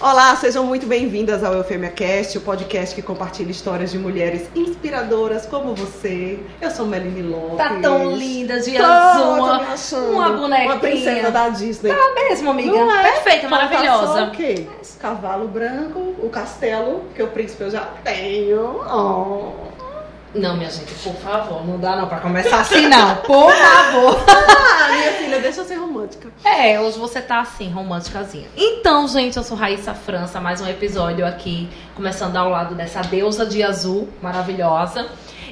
Olá, sejam muito bem-vindas ao Eufêmia Cast, o podcast que compartilha histórias de mulheres inspiradoras como você. Eu sou Meline Lopes. Tá tão linda, de azul, uma, bonequinha. Uma princesa da Disney. Tá mesmo, amiga. Não é? Perfeita, Falta maravilhosa. o quê? Cavalo branco, o castelo, que o príncipe eu já tenho. Oh. Não, minha gente, por favor, não dá não pra começar assim não, por favor. Ah, minha filha, deixa eu ser romântica. É, hoje você tá assim, românticazinha. Então, gente, eu sou Raíssa França, mais um episódio aqui, começando ao lado dessa deusa de azul maravilhosa.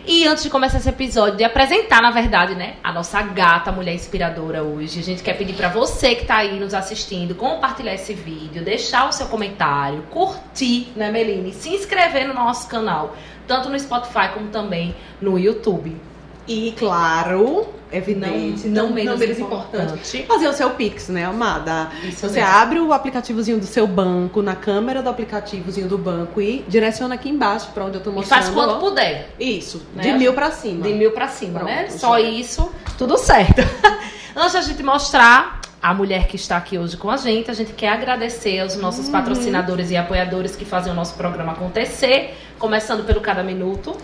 E antes de começar esse episódio, de apresentar, na verdade, né, a nossa gata mulher inspiradora hoje, a gente quer pedir pra você que tá aí nos assistindo, compartilhar esse vídeo, deixar o seu comentário, curtir, né, Meline? Se inscrever no nosso canal, tanto no Spotify como também no YouTube. E claro, evidente, Não- não, não menos menos importante. importante, fazer o seu Pix, né, amada? Isso Você mesmo. abre o aplicativozinho do seu banco, na câmera do aplicativozinho do banco e direciona aqui embaixo pra onde eu tô E mostrando. faz quanto puder. Isso, Né? de mil pra cima. De mil pra cima, né? Pronto, Só já. isso, tudo certo. Antes da gente mostrar a mulher que está aqui hoje com a gente, a gente quer agradecer aos nossos Uhum. patrocinadores e apoiadores que fazem o nosso programa acontecer, começando pelo Cada Minuto.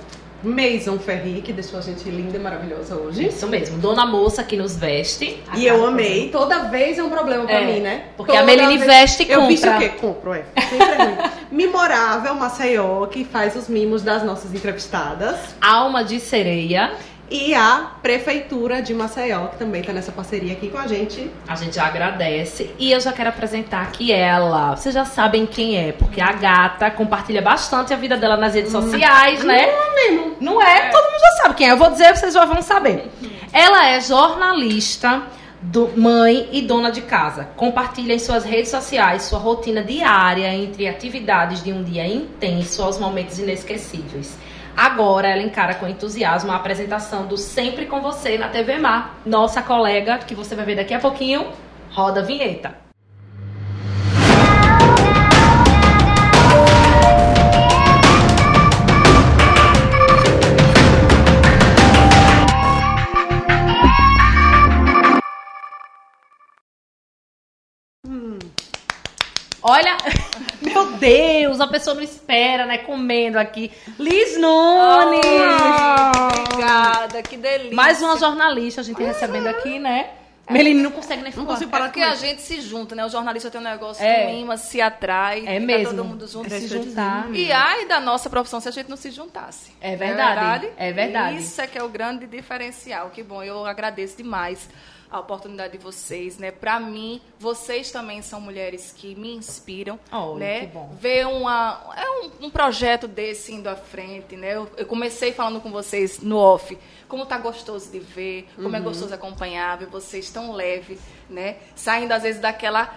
Maison Ferri, que deixou a gente linda e maravilhosa hoje. Isso mesmo, Dona Moça que nos veste. E eu amei. Toda vez é um problema pra É, mim, né? porque Toda a Meline vez- veste e Eu visto compra. o quê? Compro, é. Sempre é ruim. Memorável Maceió, que faz os mimos das nossas entrevistadas. Alma de Sereia. E a Prefeitura de Maceió, que também tá nessa parceria aqui com a gente. A gente agradece. E eu já quero apresentar aqui ela. Vocês já sabem quem é, porque a gata compartilha bastante a vida dela nas redes sociais, né? mesmo. Não é? Todo mundo já sabe quem é. Eu vou dizer, vocês já vão saber. Ela é jornalista, do, mãe e dona de casa. Compartilha em suas redes sociais sua rotina diária entre atividades de um dia intenso aos momentos inesquecíveis. Agora ela encara com entusiasmo a apresentação do Sempre com Você na TV Mar. Nossa colega, que você vai ver daqui a pouquinho, roda a vinheta. Olha, meu Deus, a pessoa não espera, né? Comendo aqui. Liz Nunes! Obrigada, que delícia. Mais uma jornalista a gente recebendo aqui, né? Meline não consegue nem Não falar. consigo É parar porque com a isso. gente se junta, né? O jornalista tem um negócio É. que mima, se atrai. É mesmo. todo mundo junto. É se juntar. E ai da nossa profissão se a gente não se juntasse. É verdade, Não verdade? é verdade. Isso é que é o grande diferencial. Que bom, eu agradeço demais a oportunidade de vocês, né? Para mim, vocês também são mulheres que me inspiram, Olha, né? que bom. Ver uma é um, um projeto desse indo à frente, né? Eu, eu comecei falando com vocês no off, como tá gostoso de ver, como Uhum. é gostoso acompanhar, ver vocês tão leve, né? Saindo às vezes daquela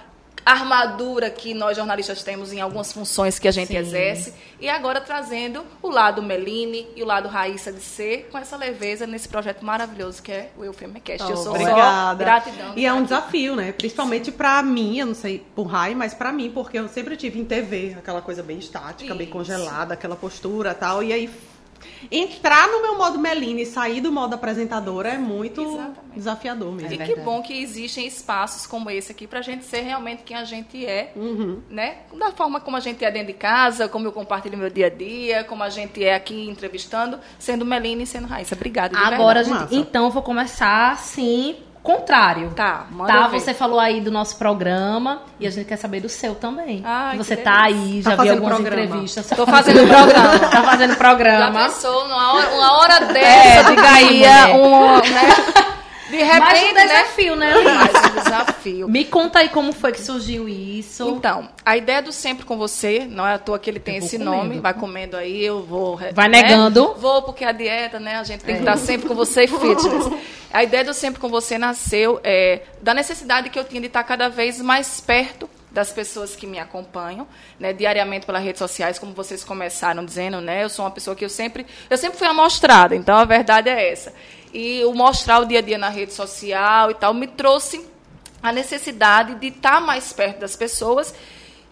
armadura que nós jornalistas temos em algumas funções que a gente Sim. exerce e agora trazendo o lado Meline e o lado Raíssa de ser com essa leveza nesse projeto maravilhoso que é o Eufemicast. eu sou Oh, Obrigada. só gratidão. E é um aqui. desafio, né? Principalmente pra mim, eu não sei por Rai, mas pra mim, porque eu sempre tive em TV aquela coisa bem estática, bem Isso. congelada, aquela postura e tal. E aí entrar no meu modo Meline e sair do modo apresentadora é muito Exatamente. desafiador mesmo. E É que verdade. bom que existem espaços como esse aqui pra gente ser realmente quem a gente é, Uhum. né? Da forma como a gente é dentro de casa, como eu compartilho meu dia a dia, como a gente é aqui entrevistando, sendo Meline e sendo Raíssa. Obrigada, Agora, gente, então eu vou começar assim, contrário. Tá, manda Tá, ver. você falou aí do nosso programa e a gente quer saber do seu também. Ai, que você que tá aí, Tá já vi fazendo algumas programa. entrevistas. Tô fazendo programa. tá fazendo Já programa. pensou numa hora, uma hora É, dessa, diga aí, um, né? De repente, Mais um né? desafio, né? Mais um desafio. Me conta aí como foi que surgiu isso. Então, a ideia do Sempre Com Você, não é à toa que ele tem esse comendo. nome, vai comendo aí, eu vou... Vai né? negando. Vou, porque a dieta, né, a gente tem que É. estar sempre com você e fitness. A ideia do Sempre Com Você nasceu é, da necessidade que eu tinha de estar cada vez mais perto das pessoas que me acompanham, né, diariamente pelas redes sociais, como vocês começaram dizendo, né, eu sou uma pessoa que eu sempre, eu sempre fui amostrada, então a verdade é essa. E o mostrar o dia a dia na rede social e tal me trouxe a necessidade de estar mais perto das pessoas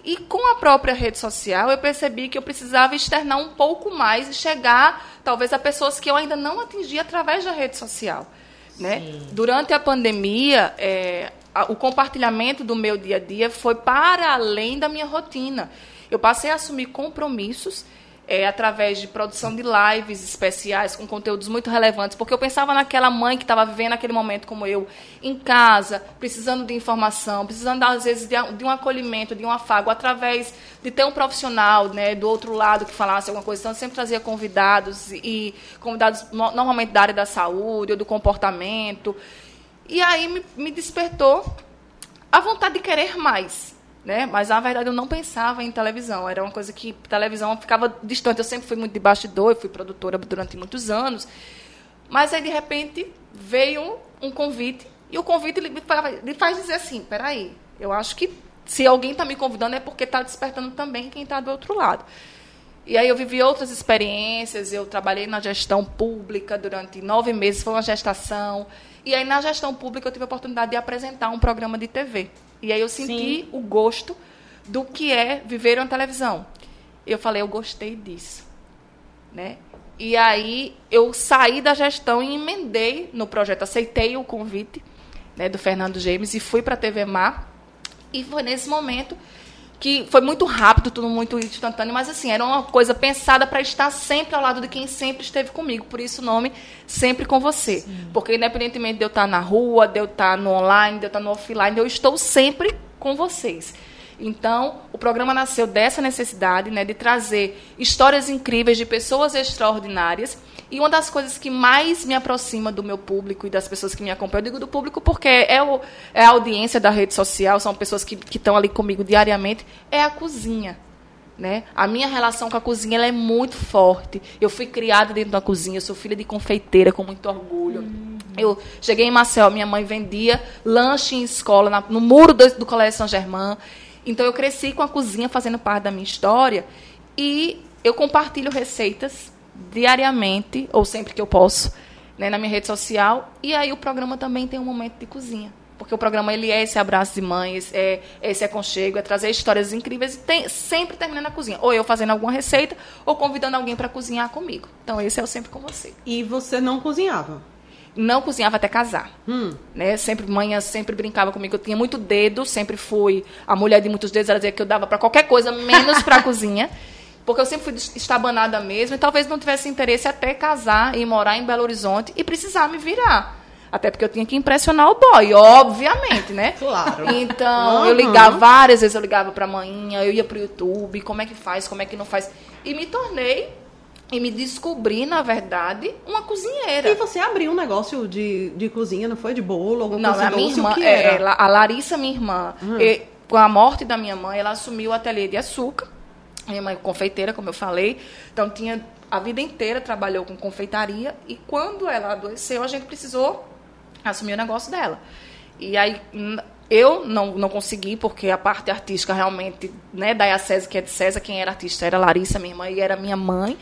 e com a própria rede social eu percebi que eu precisava externar um pouco mais e chegar talvez a pessoas que eu ainda não atingi através da rede social, né? Sim. Durante a pandemia, é, o compartilhamento do meu dia a dia foi para além da minha rotina. Eu passei a assumir compromissos é, através de produção de lives especiais com conteúdos muito relevantes, porque eu pensava naquela mãe que estava vivendo aquele momento como eu, em casa, precisando de informação, precisando, às vezes, de, de, um acolhimento, de um afago, através de ter um profissional né, do outro lado que falasse alguma coisa. Então, eu sempre trazia convidados, e convidados normalmente da área da saúde ou do comportamento. E aí me, me despertou a vontade de querer mais né? Mas na verdade eu não pensava em televisão. Era uma coisa que televisão ficava distante. Eu sempre fui muito de bastidor, eu fui produtora durante muitos anos. Mas aí de repente veio um convite e o convite lhe faz dizer assim, peraí, eu acho que se alguém está me convidando é porque está despertando também quem está do outro lado. E aí eu vivi outras experiências, eu trabalhei na gestão pública durante nove meses, foi uma gestação. E aí na gestão pública eu tive a oportunidade de apresentar um programa de TV. E aí eu senti Sim. o gosto do que é viver uma televisão. Eu falei, eu gostei disso. Né? E aí eu saí da gestão e emendei no projeto, aceitei o convite né, do Fernando James e fui para a TV Mar. E foi nesse momento que foi muito rápido, tudo muito instantâneo, mas assim, era uma coisa pensada para estar sempre ao lado de quem sempre esteve comigo. Por isso o nome Sempre com Você. Sim. Porque independentemente de eu estar na rua, de eu estar no online, de eu estar no offline, eu estou sempre com vocês. Então, o programa nasceu dessa necessidade né, de trazer histórias incríveis de pessoas extraordinárias e uma das coisas que mais me aproxima do meu público e das pessoas que me acompanham, eu digo do público porque é, o, é a audiência da rede social, são pessoas que estão ali comigo diariamente, é a cozinha. Né? A minha relação com a cozinha é muito forte. Eu fui criada dentro da cozinha, eu sou filha de confeiteira com muito orgulho. Uhum. Eu cheguei em Marcel, minha mãe vendia lanche em escola, na, no muro do, do Colégio São Germain. Então eu cresci com a cozinha fazendo parte da minha história e eu compartilho receitas diariamente, ou sempre que eu posso, né, na minha rede social. E aí o programa também tem um momento de cozinha. Porque o programa ele é esse abraço de mães, é esse aconchego, é trazer histórias incríveis e tem, sempre termina na cozinha. Ou eu fazendo alguma receita, ou convidando alguém para cozinhar comigo. Então, esse é o Sempre Com Você. E você não cozinhava? Não cozinhava até casar. Hum. Né? Sempre, mãe sempre brincava comigo. Eu tinha muito dedo, sempre fui a mulher de muitos dedos. Ela dizia que eu dava para qualquer coisa, menos para cozinha porque eu sempre fui estabanada mesmo e talvez não tivesse interesse até casar e morar em Belo Horizonte e precisar me virar. Até porque eu tinha que impressionar o boy, obviamente, né? Claro. Então, uhum. eu ligava várias vezes, eu ligava pra manhã, eu ia pro YouTube, como é que faz, como é que não faz. E me tornei e me descobri, na verdade, uma cozinheira. E você abriu um negócio de, de cozinha, não foi? De bolo, alguma não, coisa a minha irmã, é, a Larissa, minha irmã, uhum. e, com a morte da minha mãe, ela assumiu o ateliê de açúcar. Minha mãe é confeiteira, como eu falei, então tinha a vida inteira trabalhou com confeitaria e quando ela adoeceu, a gente precisou assumir o negócio dela. E aí eu não, não consegui, porque a parte artística realmente, né, da César, que é de César, quem era artista era Larissa, minha irmã, e era minha mãe.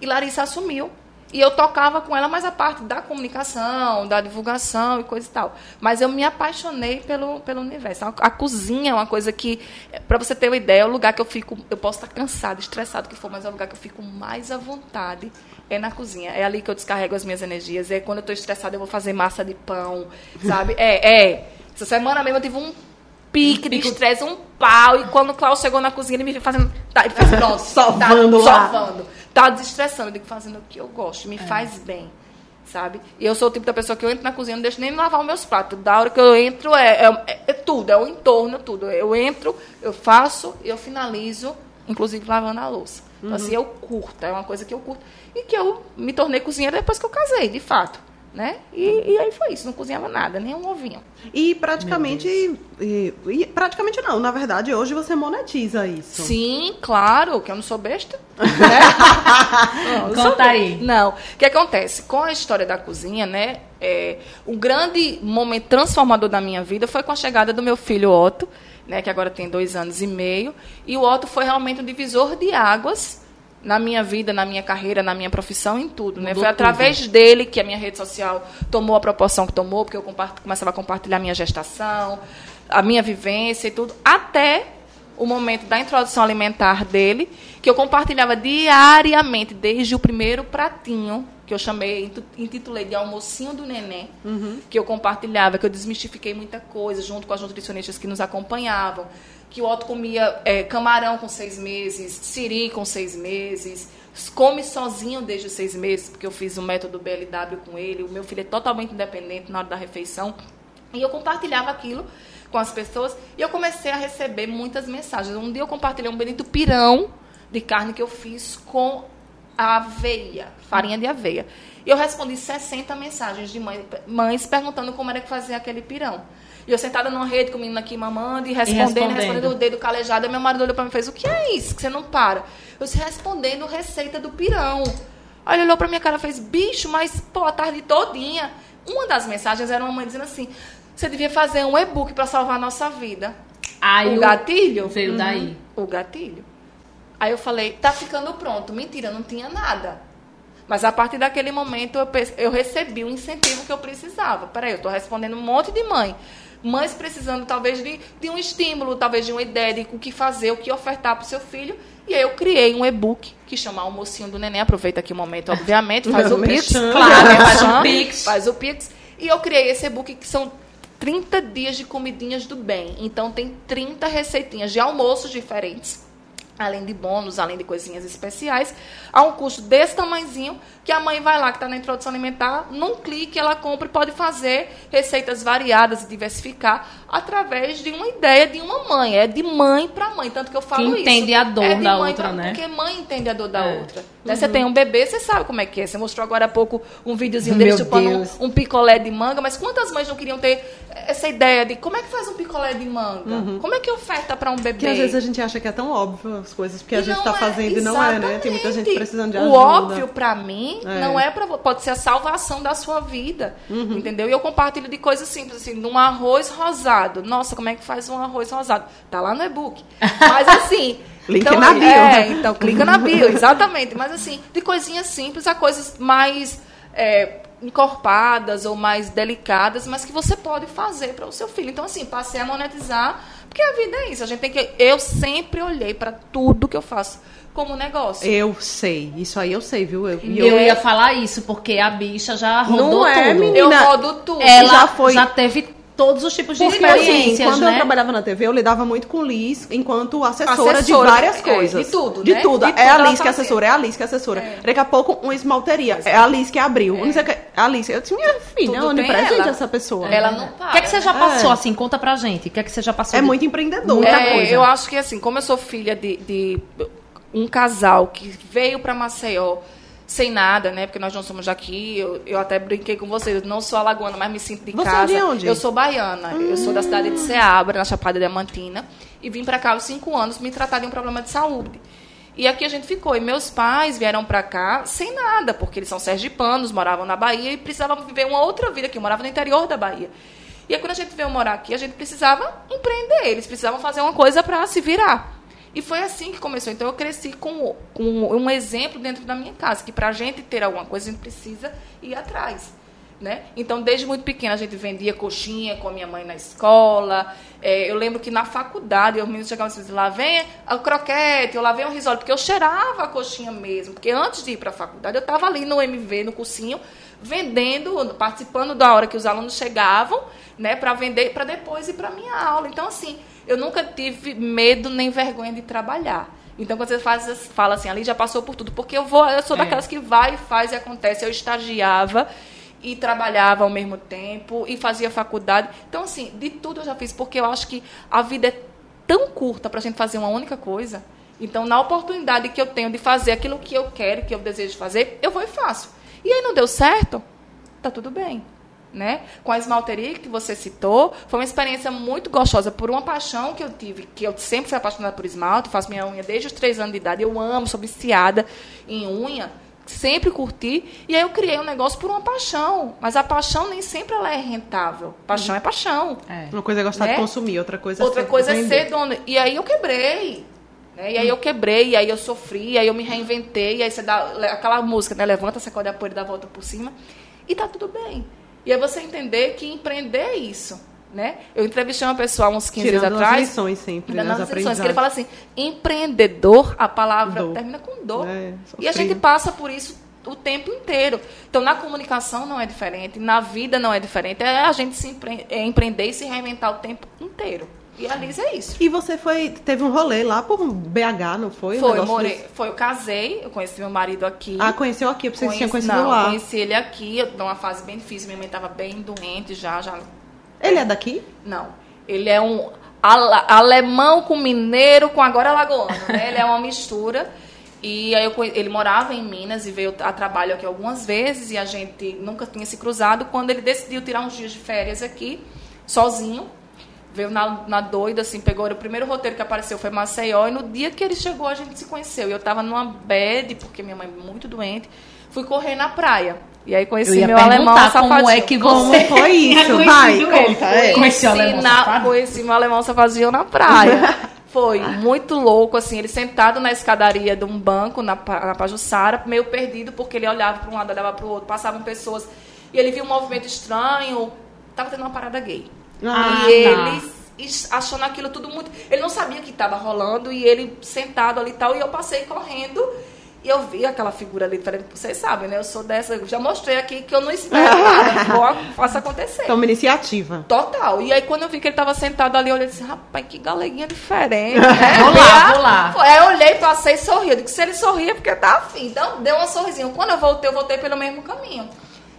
E Larissa assumiu. E eu tocava com ela mais a parte da comunicação, da divulgação e coisa e tal. Mas eu me apaixonei pelo, pelo universo. A, a cozinha é uma coisa que, para você ter uma ideia, é o lugar que eu fico. Eu posso estar cansado, estressado, que for, mas é o lugar que eu fico mais à vontade. É na cozinha. É ali que eu descarrego as minhas energias. É quando eu estou estressada, eu vou fazer massa de pão, sabe? É, é. Essa semana mesmo eu tive um pique de estresse, um pau. E quando o Klaus chegou na cozinha, ele me fazendo. Tá, ele fez pronto. salvando tá, lá. Salvando tá desestressando. Eu digo, fazendo o que eu gosto, me é. faz bem. Sabe? E eu sou o tipo da pessoa que eu entro na cozinha, não deixo nem lavar os meus pratos. Da hora que eu entro, é, é, é tudo, é o entorno, tudo. Eu entro, eu faço, eu finalizo, inclusive lavando a louça. Então, uhum. assim, eu curto, é uma coisa que eu curto. E que eu me tornei cozinheira depois que eu casei, de fato né? E, e, aí foi isso, não cozinhava nada, nem um ovinho. E praticamente, e, e, praticamente não, na verdade hoje você monetiza isso. Sim, claro, que eu não sou besta. Né? não, Conta aí. Não, o que acontece? Com a história da cozinha, né? É, um grande momento transformador da minha vida foi com a chegada do meu filho Otto, né? Que agora tem dois anos e meio. E o Otto foi realmente um divisor de águas na minha vida, na minha carreira, na minha profissão, em tudo. Né? Foi através tudo. dele que a minha rede social tomou a proporção que tomou, porque eu começava a compartilhar a minha gestação, a minha vivência e tudo, até o momento da introdução alimentar dele, que eu compartilhava diariamente, desde o primeiro pratinho que eu chamei, intitulei de Almocinho do Neném, Uhum. que eu compartilhava, que eu desmistifiquei muita coisa junto com as nutricionistas que nos acompanhavam, que o Otto comia é, camarão com seis meses, siri com seis meses, come sozinho desde os seis meses, porque eu fiz o método BLW com ele, o meu filho é totalmente independente na hora da refeição, e eu compartilhava aquilo com as pessoas e eu comecei a receber muitas mensagens. Um dia eu compartilhei um benito pirão de carne que eu fiz com aveia, farinha de aveia. E eu respondi 60 mensagens de mãe- mães perguntando como era que fazia aquele pirão. E eu sentada numa rede com o menino aqui mamando e respondendo, respondendo. respondendo, o dedo calejado. Aí meu marido olhou pra mim e fez, o que é isso que você não para? Eu disse, respondendo receita do pirão. Aí ele olhou pra minha cara e fez, bicho, mas, pô, a tarde todinha. Uma das mensagens era uma mãe dizendo assim, você devia fazer um e-book pra salvar a nossa vida. Aí o gatilho? Veio daí. o gatilho. Aí eu falei, tá ficando pronto. Mentira, não tinha nada. Mas a partir daquele momento eu, eu recebi o incentivo que eu precisava. Peraí, eu estou respondendo um monte de mãe. Mães precisando talvez de, de um estímulo, talvez de uma ideia de o que fazer, o que ofertar para o seu filho. E aí eu criei um e-book que chama Almocinho do Neném. Aproveita aqui o momento, obviamente. Faz o Pix. Claro, Merchan, faz um Pix. Faz o Pix. E eu criei esse e-book que são 30 dias de comidinhas do bem. Então tem 30 receitinhas de almoços diferentes. Além de bônus, além de coisinhas especiais, a um custo desse tamanhozinho, que a mãe vai lá, que está na introdução alimentar, num clique ela compra e pode fazer receitas variadas e diversificar através de uma ideia de uma mãe. É de mãe para mãe. Tanto que eu falo isso. entende a dor é de da mãe outra, pra- né? Porque mãe entende a dor da É. outra. Né? Você tem um bebê, você sabe como é que é. Você mostrou agora há pouco um videozinho dele chupando um, um picolé de manga, mas quantas mães não queriam ter essa ideia de como é que faz um picolé de manga? Como é que oferta para um bebê? Que às vezes a gente acha que é tão óbvio as coisas que a gente não tá é, fazendo e não é, né? Tem muita gente precisando de o ajuda. óbvio pra mim É. não é para pode ser a salvação da sua vida, Uhum. entendeu? E eu compartilho de coisas simples assim, num arroz rosado. Nossa, como é que faz um arroz rosado? Tá lá no e-book. Mas assim, Link então, na bio. É, então clica na bio, exatamente. Mas assim, de coisinhas simples a coisas mais é, encorpadas ou mais delicadas, mas que você pode fazer para o seu filho. Então assim, passei a monetizar, porque a vida é isso. A gente tem que eu sempre olhei para tudo que eu faço como negócio. Eu sei, isso aí eu sei, viu? Eu, e Eu, eu, ia falar isso, porque a bicha já rodou Não é, tudo. menina. Eu rodo tudo. Ela já já, foi- teve todos os tipos de Porque assim, experiências, quando eu né? trabalhava na TV, eu lidava muito com Liz enquanto assessora, de várias é, coisas. de tudo, De né? tudo. De é tudo a Liz que é assessora, é a Liz que é assessora. Daqui a pouco, uma esmalteria. É a Liz que abriu. Não sei o que. É a Liz. Eu disse, minha filha, é onipresente ela. essa pessoa. Ela não O para. que é que você já passou, É. assim? Conta pra gente. O que é que você já passou? É de- muito empreendedora. Muita É, coisa. Eu acho que assim, como eu sou filha de, de um casal que veio para Maceió sem nada, né? Porque nós não somos daqui. Eu, eu até brinquei com vocês. Eu não sou alagoana, mas me sinto de Você é casa. de onde? Eu sou baiana. Eu sou da cidade de Ceabra, na Chapada Diamantina. E vim para cá aos cinco anos me tratar de um problema de saúde. E aqui a gente ficou. E meus pais vieram para cá sem nada, porque eles são sergipanos, moravam na Bahia e precisavam viver uma outra vida aqui. Eu morava no interior da Bahia. E aí, quando a gente veio morar aqui, a gente precisava empreender. Eles precisavam fazer uma coisa para se virar. E foi assim que começou. Então, eu cresci com, com um exemplo dentro da minha casa, que para a gente ter alguma coisa, a gente precisa ir atrás. Né? Então, desde muito pequena, a gente vendia coxinha com a minha mãe na escola. É, eu lembro que na faculdade, os meninos chegavam e diziam, lá vem o croquete, ou lá vem o risole, porque eu cheirava a coxinha mesmo. Porque antes de ir para a faculdade, eu estava ali no MV, no cursinho, vendendo, participando da hora que os alunos chegavam, né, para vender, para depois ir para minha aula. Então, assim, eu nunca tive medo nem vergonha de trabalhar. Então, quando você faz, fala assim, ali já passou por tudo, porque eu vou, eu sou É. daquelas que vai, faz e acontece. Eu estagiava e trabalhava ao mesmo tempo e fazia faculdade. Então, assim, de tudo eu já fiz, porque eu acho que a vida é tão curta para a gente fazer uma única coisa. Então, na oportunidade que eu tenho de fazer aquilo que eu quero, que eu desejo fazer, eu vou e faço. E aí não deu certo, tá tudo bem. Né? Com a esmalteria que você citou, foi uma experiência muito gostosa por uma paixão que eu tive, que eu sempre fui apaixonada por esmalte, faço minha unha desde os três anos de idade, eu amo, sou viciada em unha, sempre curti, e aí eu criei um negócio por uma paixão, mas a paixão nem sempre ela é rentável. Paixão é paixão. É. Uma coisa é gostar Né? de consumir, outra coisa Outra é ser coisa é vender. ser dona. E aí eu quebrei. Né? E aí eu quebrei, e aí eu sofri, e aí eu me reinventei, e aí você dá aquela música, né? Levanta, sacode a poeira e dá a volta por cima. E tá tudo bem. E aí você entender que empreender é isso. Né? Eu entrevistei uma pessoa há uns 15 Tirando anos as atrás. lições sempre, né? nas As lições, que ele fala assim, empreendedor, a palavra Dor. termina com dor. É, e a gente passa por isso o tempo inteiro. Então, na comunicação não é diferente, na vida não é diferente. É a gente se empre é empreender e se reinventar o tempo inteiro. E a Liz é isso. E você foi, teve um rolê lá por BH, não foi? Foi, eu morei, desse... foi, eu casei, eu conheci meu marido aqui. Ah, conheceu aqui, porque você tinha conhecido não, lá. conheci ele aqui, eu numa fase bem difícil, minha mãe estava bem doente já, já. Ele é daqui? Não. Ele é um alemão com mineiro com agora lagoano, né? Ele é uma mistura. E aí eu, ele morava em Minas e veio a trabalho aqui algumas vezes e a gente nunca tinha se cruzado. Quando ele decidiu tirar uns dias de férias aqui, sozinho, veio na, na doida, assim, pegou o primeiro roteiro que apareceu foi Maceió e no dia que ele chegou a gente se conheceu. E eu tava numa bed, porque minha mãe é muito doente, fui correr na praia. E aí conheci meu alemão safadinho. Como é que você foi isso? Vai, conta. É. Conheci, alemão na, conheci meu alemão safadinho na praia. Foi muito louco, assim, ele sentado na escadaria de um banco na, na Pajussara, meio perdido, porque ele olhava para um lado, olhava para o outro, passavam pessoas, e ele viu um movimento estranho, tava tendo uma parada gay. Ah, e tá. ele achando aquilo tudo muito. Ele não sabia que estava rolando e ele sentado ali e tal. E eu passei correndo e eu vi aquela figura ali. Falei, vocês sabem, né? Eu sou dessa. Eu já mostrei aqui que eu não espero nada. Faço acontecer. Então, uma iniciativa. Total. E aí, quando eu vi que ele estava sentado ali, eu olhei disse, rapaz, que galeguinha diferente. Né? vou lá, vou lá. Aí eu olhei, passei e sorri. Eu disse, se ele sorria, é porque tá afim. Então, deu uma sorrisinho. Quando eu voltei, eu voltei pelo mesmo caminho.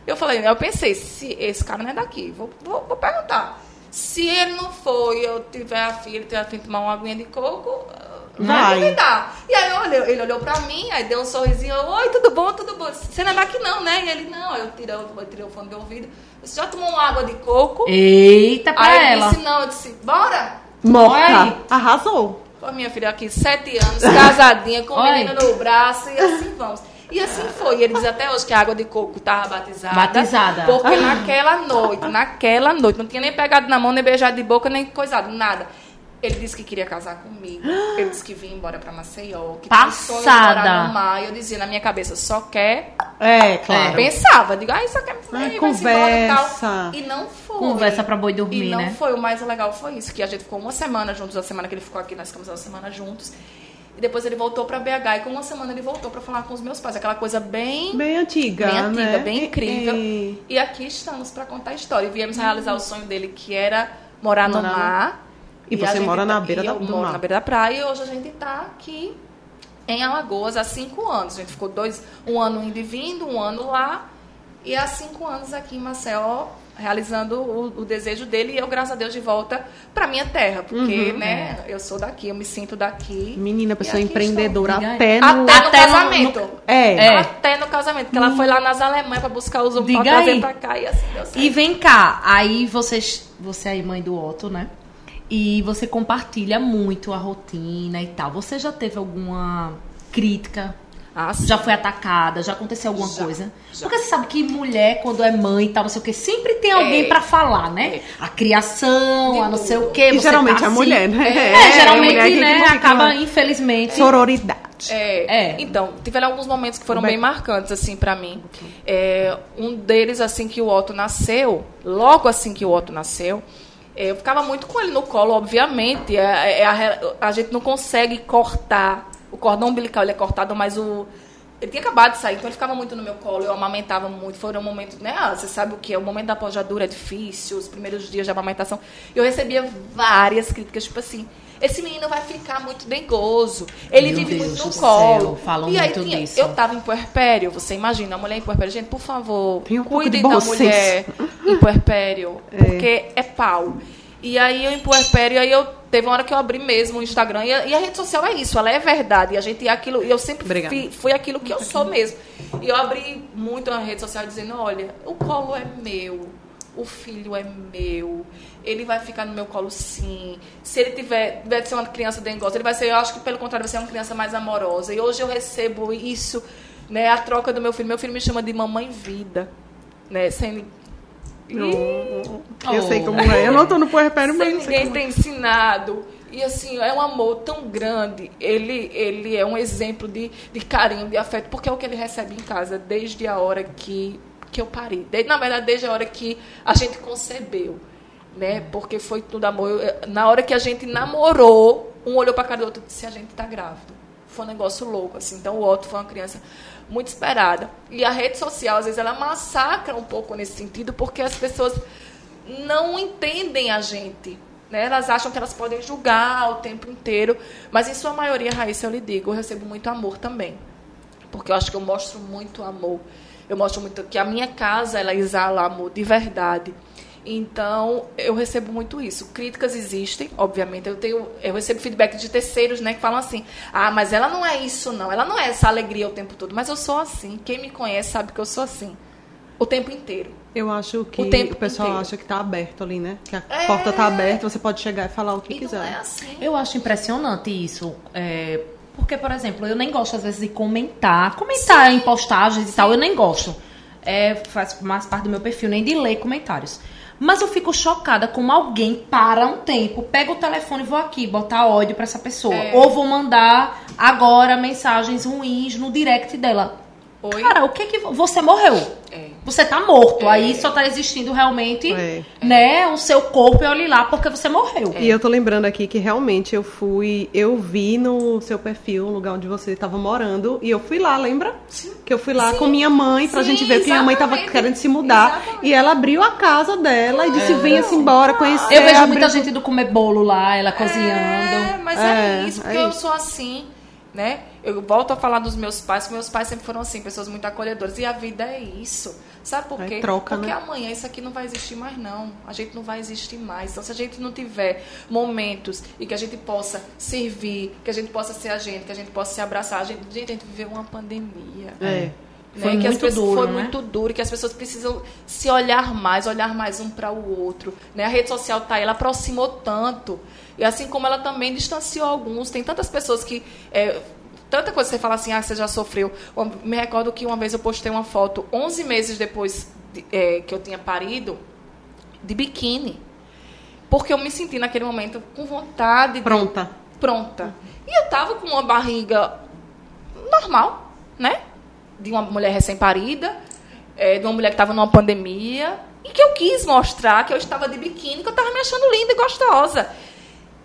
Eu falei, eu pensei, se esse cara não é daqui, vou, vou, vou perguntar. Se ele não for e eu tiver a filha, tiver afim de tomar uma aguinha de coco, vai duvidar. E aí olhei, ele olhou pra mim, aí deu um sorrisinho, oi, tudo bom, tudo bom. Você não é daqui não, né? E ele, não, eu tirei, eu tirei o fone de ouvido. Você já tomou uma água de coco? Eita, pra aí ela. Aí disse, não, eu disse, bora. Morta. Arrasou. Pô, minha filha aqui, sete anos, casadinha, com o menino no braço, e assim vamos. E assim foi. E ele diz até hoje que a água de coco estava batizada. Batizada. Porque naquela noite, naquela noite, não tinha nem pegado na mão, nem beijado de boca, nem coisado, nada. Ele disse que queria casar comigo. Ele disse que vinha embora para Maceió. Que Passada. no mar. E eu dizia na minha cabeça, só quer. É, claro. É, pensava, digo, ah, só quer. Ai, conversa. E, e não foi. Conversa pra boi dormir, e não né? foi. O mais legal foi isso, que a gente ficou uma semana juntos, a semana que ele ficou aqui, nós ficamos uma semana juntos. E depois ele voltou para BH e com uma semana ele voltou para falar com os meus pais. Aquela coisa bem... Bem antiga, Bem antiga, né? bem incrível. E, e aqui estamos para contar a história. E viemos realizar o sonho dele, que era morar no mar. E, e você mora tá, na beira da, moro mar. na beira da praia. E hoje a gente está aqui em Alagoas há cinco anos. A gente ficou dois, um ano indo e vindo, um ano lá. E há cinco anos aqui em Maceió, realizando o, o, desejo dele e eu, graças a Deus, de volta para minha terra, porque, uhum, né, é. eu sou daqui, eu me sinto daqui. Menina, pessoa empreendedora até no, até no até casamento. No, é. é. Até no casamento, que ela foi lá nas Alemanhas para buscar os para trazer para cá e assim deu certo. E vem cá, aí vocês, você aí mãe do Otto, né? E você compartilha muito a rotina e tal. Você já teve alguma crítica ah, já foi atacada, já aconteceu alguma já, coisa. Já. Porque você sabe que mulher, quando é mãe e tal, não sei o que, sempre tem alguém é. para falar, né? É. A criação, De a não sei o que. E geralmente tá a assim. mulher, né? É, é geralmente, é né? Acaba, infelizmente. Sororidade. É, é. Então, tiveram alguns momentos que foram bem marcantes, assim, para mim. É, um deles, assim, que o Otto nasceu, logo assim que o Otto nasceu, eu ficava muito com ele no colo, obviamente. É, é, a, a, gente não consegue cortar o cordão umbilical ele é cortado, mas o ele tinha acabado de sair, então ele ficava muito no meu colo, eu amamentava muito. Foram momentos, né? Ah, você sabe o que é? O momento da pós-jadura é difícil, os primeiros dias de amamentação. Eu recebia várias críticas, tipo assim: esse menino vai ficar muito dengoso, ele meu vive Deus muito no colo. falam e aí muito tinha, disso. eu tava em puerpério, você imagina, a mulher em puerpério. Gente, por favor, um cuidem da mulher em puerpério, é. porque é pau. E aí eu em puerpério, aí eu teve uma hora que eu abri mesmo o Instagram e a, e a rede social é isso, ela é verdade. E a gente é aquilo, e eu sempre fui, fui, aquilo que eu sou mesmo. E eu abri muito na rede social dizendo, olha, o colo é meu, o filho é meu, ele vai ficar no meu colo sim. Se ele tiver, tiver de ser uma criança dengosa, ele vai ser, eu acho que pelo contrário, vai ser uma criança mais amorosa. E hoje eu recebo isso, né, a troca do meu filho. Meu filho me chama de mamãe vida, né, sem eu oh. sei como é. Eu não estou no puerpério, mas ninguém tem é. ensinado. E assim, é um amor tão grande. Ele, ele é um exemplo de, de carinho, de afeto, porque é o que ele recebe em casa desde a hora que, que eu parei. Desde, na verdade, desde a hora que a gente concebeu. Né? Porque foi tudo amor. Eu, na hora que a gente namorou, um olhou para cara do outro e disse: a gente está grávido. Foi um negócio louco, assim. Então, o Otto foi uma criança muito esperada. E a rede social, às vezes, ela massacra um pouco nesse sentido, porque as pessoas não entendem a gente. Né? Elas acham que elas podem julgar o tempo inteiro. Mas, em sua maioria, Raíssa, eu lhe digo, eu recebo muito amor também. Porque eu acho que eu mostro muito amor. Eu mostro muito que a minha casa, ela exala amor de verdade. Então, eu recebo muito isso. Críticas existem, obviamente. Eu tenho, eu recebo feedback de terceiros, né, que falam assim: "Ah, mas ela não é isso não. Ela não é essa alegria o tempo todo". Mas eu sou assim. Quem me conhece sabe que eu sou assim. O tempo inteiro. Eu acho que O o, tempo pessoal inteiro. acha que tá aberto ali, né? Que a É. porta tá aberta, você pode chegar e falar o que E quiser. não é assim. Eu acho impressionante isso. é, porque, por exemplo, eu nem gosto, às vezes, de comentar. Comentar em postagens e tal, eu nem gosto. É, faz mais parte do meu perfil, nem de ler comentários. Mas eu fico chocada como alguém para um tempo, pega o telefone e vou aqui botar ódio pra essa pessoa. É. Ou vou mandar agora mensagens ruins no direct dela. Oi? Cara, o que que. vo- Você morreu. É. Você tá morto. Aí só tá existindo realmente, É. né, o seu corpo e olhe lá porque você morreu. E eu tô lembrando aqui que realmente eu fui, eu vi no seu perfil, um lugar onde você estava morando, e eu fui lá, lembra? Sim. Que eu fui lá Sim. com minha mãe pra Sim, gente ver, porque minha mãe tava querendo se mudar. Exatamente. E ela abriu a casa dela e disse: É. venha-se embora, conhecer. Eu vejo abriu- muita gente do comer bolo lá, ela É, cozinhando. mas é, É, isso, é porque eu sou assim, né? Eu volto a falar dos meus pais, que meus pais sempre foram assim, pessoas muito acolhedoras. E a vida é isso. Sabe por É quê? troca, porque né? amanhã isso aqui não vai existir mais, não. A gente não vai existir mais. Então, se a gente não tiver momentos e que a gente possa servir, que a gente possa ser a gente, que a gente possa se abraçar, a gente, a gente viveu uma pandemia. É. Foi né, que as muito pessoas- duro, Foi né? muito duro, que as pessoas precisam se olhar mais, olhar mais um para o outro. Né? A rede social tá aí, ela aproximou tanto. E assim como ela também distanciou alguns. Tem tantas pessoas que. é, tanta coisa você fala assim, ah, você já sofreu. Eu me recordo que uma vez eu postei uma foto, 11 meses depois de- é, que eu tinha parido, de biquíni. Porque eu me senti naquele momento com vontade de Pronta. pronta. E eu tava com uma barriga normal, né? De uma mulher recém-parida, é, de uma mulher que estava numa pandemia, e que eu quis mostrar que eu estava de biquíni, que eu estava me achando linda e gostosa.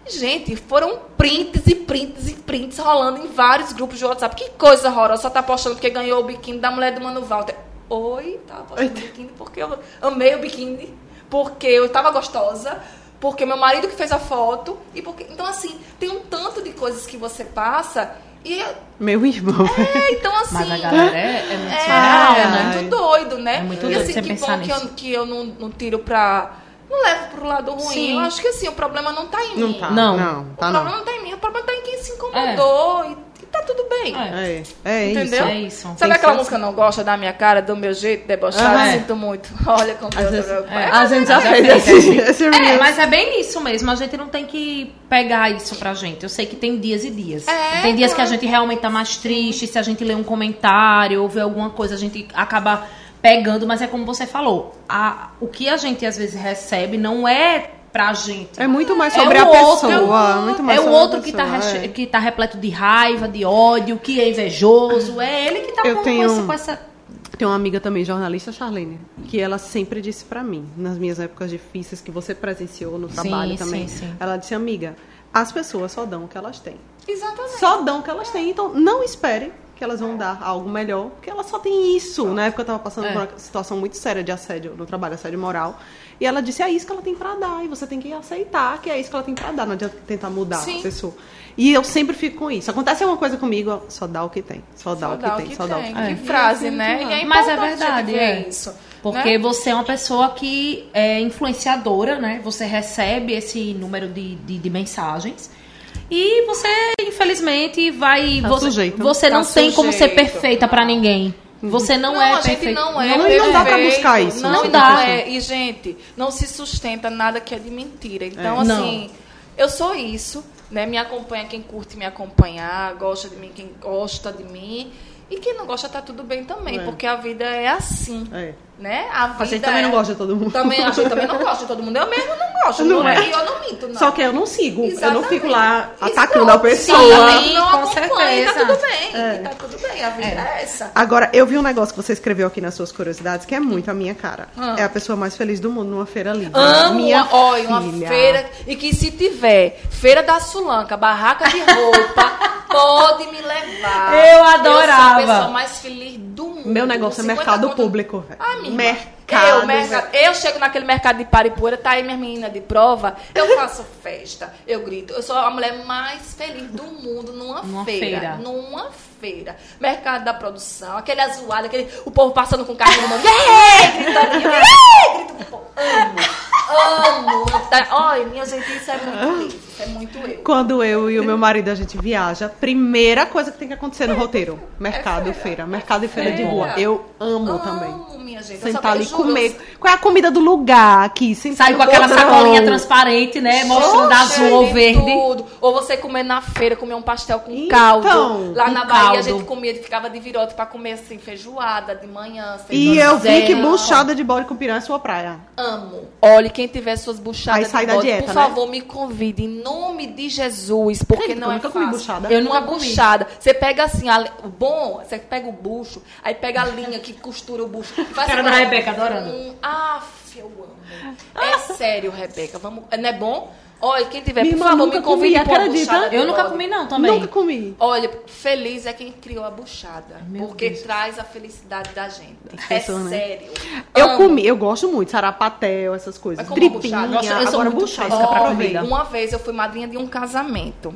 Gente, foram prints e prints e prints rolando em vários grupos de WhatsApp. Que coisa horrorosa, só tá postando porque ganhou o biquíni da mulher do Mano Walter. Oi, tava postando biquíni porque eu amei o biquíni, porque eu estava gostosa, porque meu marido que fez a foto, e porque. Então, assim, tem um tanto de coisas que você passa, e. Meu irmão. É, então, assim. Mas a galera é, é muito É, é né? muito doido, né? É muito e doido assim, você que bom que eu, que eu não, não tiro pra. Não levo pro lado ruim. Sim. Eu acho que assim, o problema não tá em Não mim. tá. Não. Não, O tá problema não. não tá em mim, o problema tá em quem se incomodou e, e tá tudo bem. É. É, é Entendeu? É isso. Sabe Tem aquela que música Não Gosta da Minha Cara, do meu jeito, debochado? Ah, é. Sinto muito. Olha como Deus vezes- é é. A gente já fez esse, esse É, mas é bem isso mesmo. A gente não tem que pegar isso pra gente. Eu sei que tem dias e dias. É, tem dias que a gente realmente tá mais triste. Se a gente lê um comentário ou vê alguma coisa, a gente acaba pegando. Mas é como você falou. A, o que a gente às vezes recebe não é pra gente. É muito mais É sobre o a outro. pessoa. muito mais É o outro que tá, pessoa, é. que tá repleto de raiva, de ódio, que é invejoso. É ele que tá Eu com, tenho- com essa- com essa. Tem uma amiga também, jornalista, Charlene, que ela sempre disse pra mim, nas minhas épocas difíceis que você presenciou no trabalho Sim, também. sim, sim. Ela disse, amiga, as pessoas só dão o que elas têm. Exatamente. Só dão o que elas têm. Então, não espere que elas vão dar algo melhor, porque elas só têm isso. Na época eu tava passando É. por uma situação muito séria de assédio no trabalho, assédio moral. E ela disse, é isso que ela tem pra dar. E você tem que aceitar que é isso que ela tem pra dar. Não adianta tentar mudar Sim. a pessoa. E eu sempre fico com isso. Acontece alguma coisa comigo, só dá o que tem. Só dá, Só o, que dá tem, só dá o que tem. Que frase, né? E é Mas é verdade, ver é. isso. Porque né? você é uma pessoa que é influenciadora, né? Você recebe esse número de, de, de mensagens. E você, infelizmente, vai. Tá você sujeito. você Tá não tem como ser sujeito. perfeita pra ninguém. Você não, Não, é a gente não é Não- perfeito. não dá pra buscar isso, Não, não dá. dá. É. E, gente, não se sustenta nada que é de mentira. Então, É. assim, eu sou isso, né? Me acompanha quem curte me acompanhar, gosta de mim quem gosta de mim. E quem não gosta tá tudo bem também, É. porque a vida é assim. É. Né? A, A gente também é- não gosta de todo mundo. Também, a gente também não gosta de todo mundo. Eu mesmo não gosto. Não Não é. E eu não minto, não. Só que eu não sigo. Eu não fico lá Exatamente. atacando a pessoa. sim, não Com acompanha, Tá certeza. tudo bem. É. Tá tudo bem. A vida é, essa. Agora, eu vi um negócio que você escreveu aqui nas suas curiosidades, que é muito a minha cara. Ah. É a pessoa mais feliz do mundo numa feira livre. Amo minha uma, olha, uma feira. E que se tiver feira da Sulanca, barraca de roupa, pode me levar. Eu Eu adorava. sou a pessoa mais feliz do mundo. Meu negócio é Com 50 mercado conto- público, velho. Ah, minha Mercado. eu, mercado, eu chego naquele mercado de Paripuera, tá aí minha menina de prova, eu faço festa, eu grito. Eu sou a mulher mais feliz do mundo numa, Numa feira, feira. Numa feira. Mercado da produção, aquele azuado, aquele, o povo passando com carro no mão, gritando, grito com o povo. Amo, amo. Tá- Olha, minha gente, isso é muito lindo, isso é muito eu. Quando eu e o meu marido a gente viaja, primeira coisa que tem que acontecer no roteiro: mercado e feira. feira. Mercado e feira de Feira. rua. Eu amo também. Minha gente. Sentar só- ali e juro, comer. Qual é a comida do lugar aqui? Sentar Sai com aquela podrão. sacolinha transparente, né? Mostrando Oxe, azul ou de verde. Tudo. Ou você comer na feira, comer um pastel com Então, caldo. Lá com na Bahia caldo. a gente comia, ficava de virote pra comer assim, feijoada de manhã. sem E eu vi que buchada de bode com piranha é sua praia. Amo. Olhe, quem tiver suas Aí buchadas sai de da bode, dieta, por né? favor, me convide em nome de Jesus, porque não eu é nunca comi buchada. Eu nunca comi. buchada. Você pega assim, a, bom, você pega o bucho, aí pega a linha que costura o bucho. Faz Cara da Rebeca, adorando. Hum, Aff, eu amo. É sério, Rebeca. Vamos, não é bom? Olha, quem tiver, Minha por favor, nunca me convide comi, pra acredita? buchada Eu nunca comi, não, também. Nunca comi. Olha, feliz é quem criou a buchada. Meu porque Deus. traz a felicidade da gente. É pessoas, né? sério. Eu Amo. comi, eu gosto muito, sarapatel, essas coisas. Mas como Dripinha, buchada? Nossa, eu sou agora muito buchada. fresca pra comida. Uma vez eu fui madrinha de um casamento.